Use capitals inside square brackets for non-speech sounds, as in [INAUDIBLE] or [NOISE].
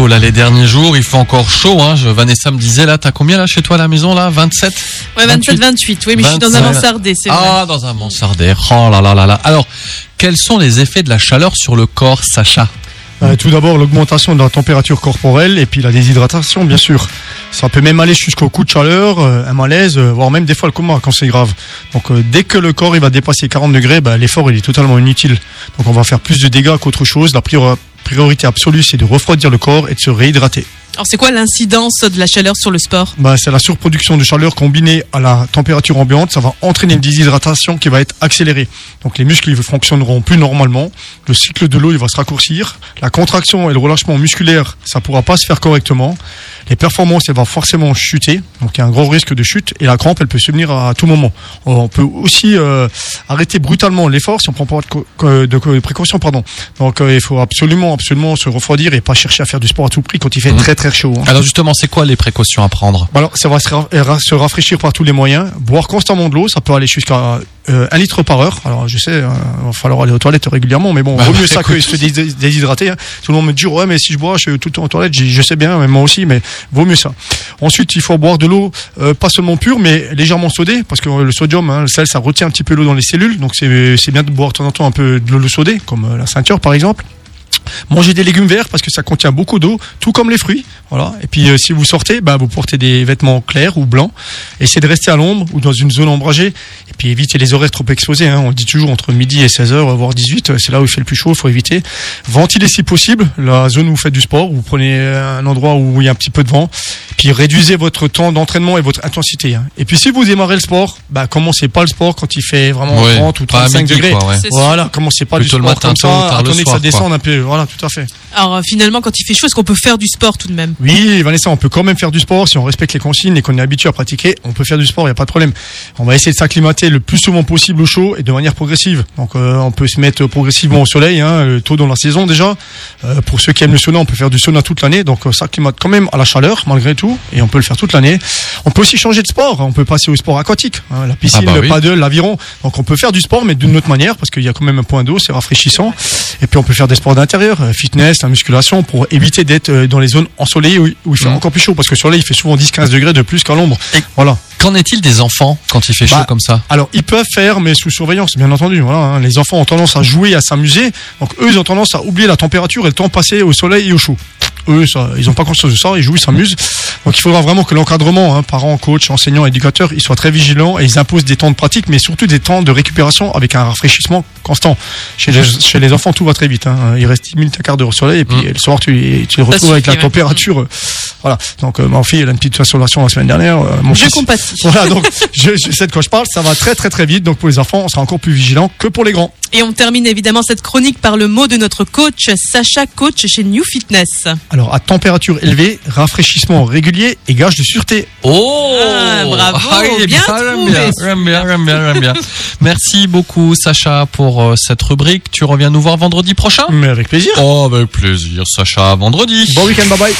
chaud là les derniers jours, il fait encore chaud. Hein. Je, Vanessa me disait là, t'as combien là chez toi à la maison là? 27 Ouais, 27, 28. Oui, mais je suis dans un 27. mansardé, c'est vrai. Ah, dans un mansardé. Oh là là là là. Alors, quels sont les effets de la chaleur sur le corps, Sacha? Euh, tout d'abord, l'augmentation de la température corporelle et puis la déshydratation, bien sûr. Ça peut même aller jusqu'au coup de chaleur, euh, un malaise, euh, voire même des fois le coma quand c'est grave. Donc euh, dès que le corps il va dépasser 40 degrés, bah, l'effort il est totalement inutile. Donc on va faire plus de dégâts qu'autre chose. La priori- priorité absolue c'est de refroidir le corps et de se réhydrater. Alors, c'est quoi l'incidence de la chaleur sur le sport Bah, c'est la surproduction de chaleur combinée à la température ambiante. Ça va entraîner une déshydratation qui va être accélérée. Donc les muscles ils fonctionneront plus normalement. Le cycle de l'eau il va se raccourcir. La contraction et le relâchement musculaire ça pourra pas se faire correctement. Les performances elles vont forcément chuter. Donc il y a un gros risque de chute et la crampe elle peut subvenir à tout moment. On peut aussi euh, arrêter brutalement l'effort si on prend pas de, de précaution. Pardon. Donc euh, il faut absolument absolument se refroidir et pas chercher à faire du sport à tout prix quand il fait Mhm. très très chaud. hein. Alors justement, c'est quoi les précautions à prendre? Alors, ça va se, ra- ra- se rafraîchir par tous les moyens. Boire constamment de l'eau, ça peut aller jusqu'à euh, un litre par heure. Alors, je sais, euh, il va falloir aller aux toilettes régulièrement, mais bon, Bah, vaut bah, mieux ça que se dés- déshydrater. hein. Tout le monde me dit, ouais, mais si je bois, je suis tout le temps aux toilettes. Je, sais bien, mais moi aussi, mais vaut mieux ça. Ensuite, il faut boire de l'eau, euh, pas seulement pure, mais légèrement sodée, parce que le sodium, hein, le sel, ça retient un petit peu l'eau dans les cellules. Donc, c'est c'est bien de boire de temps en temps un peu de l'eau sodée, comme euh, la ceinture, par exemple. Manger des légumes verts parce que ça contient beaucoup d'eau, tout comme les fruits. Voilà. Et puis euh, si vous sortez, bah, vous portez des vêtements clairs ou blancs. Essayez de rester à l'ombre ou dans une zone ombragée. Et puis évitez les horaires trop exposés. Hein. On dit toujours entre midi et 16h, voire 18. C'est là où il fait le plus chaud, il faut éviter. Ventilez si possible la zone où vous faites du sport. Vous prenez un endroit où il y a un petit peu de vent. Puis réduisez votre temps d'entraînement et votre intensité. hein. Et puis si vous démarrez le sport, bah, commencez pas le sport quand il fait vraiment Ouais, 30 ou pas à 35 midi, degrés. quoi, ouais. Voilà, commencez pas Plutôt du le sport matin comme ça, tard le attendez que ça descende un peu. Voilà, tout à fait. Alors, euh, finalement, quand il fait chaud, est-ce qu'on peut faire du sport tout de même? Oui, Vanessa, on peut quand même faire du sport si on respecte les consignes et qu'on est habitué à pratiquer. On peut faire du sport, il n'y a pas de problème. On va essayer de s'acclimater le plus souvent possible au chaud et de manière progressive. Donc, euh, on peut se mettre progressivement au soleil, hein, euh, tôt dans la saison déjà. Euh, pour ceux qui aiment le sauna, on peut faire du sauna toute l'année. Donc, on s'acclimate quand même à la chaleur malgré tout et on peut le faire toute l'année. On peut aussi changer de sport. On peut passer au sport aquatique, hein, la piscine, Ah bah le paddle, l'aviron. Donc, on peut faire du sport, mais d'une autre manière parce qu'il y a quand même un point d'eau, c'est rafraîchissant. Et puis, on peut faire des sports d'intérieur, euh, fitness, la musculation, pour éviter d'être euh, dans les zones ensoleillées où, où il fait Mhm. encore plus chaud parce que sur soleil il fait souvent 10-15 degrés de plus qu'à l'ombre. Voilà. Qu'en est-il des enfants quand il fait chaud Bah, comme ça? Alors ils peuvent faire mais sous surveillance bien entendu. Voilà, hein. Les enfants ont tendance à jouer, à s'amuser. Donc eux ils ont tendance à oublier la température et le temps passé au soleil et au chaud. Eux ça, ils n'ont pas conscience de ça, ils jouent, ils s'amusent. Donc il faudra vraiment que l'encadrement, hein, parents, coachs, enseignants, éducateurs, ils soient très vigilants et ils imposent des temps de pratique, mais surtout des temps de récupération avec un rafraîchissement constant. Chez les, chez les enfants tout va très vite. Hein. Il reste 10 minutes, un quart d'heure au soleil et puis Mm. le soir tu, tu les retrouves avec la température. euh, Voilà. Donc euh, ma fille elle a une petite insolation la semaine dernière. euh, mon Je fils- compatis. [LAUGHS] voilà, donc je, je sais de quoi je parle, ça va très très très vite, donc pour les enfants, on sera encore plus vigilant que pour les grands. Et on termine évidemment cette chronique par le mot de notre coach, Sacha, coach chez New Fitness. Alors, à température élevée, rafraîchissement régulier et gage de sûreté. Oh Ah, bravo, il est bien bien, j'aime bien, j'aime bien, j'aime bien. Merci beaucoup Sacha pour euh, cette rubrique. Tu reviens nous voir vendredi prochain? Mais avec plaisir. Oh, avec plaisir Sacha, à vendredi. Bon week-end, bye bye.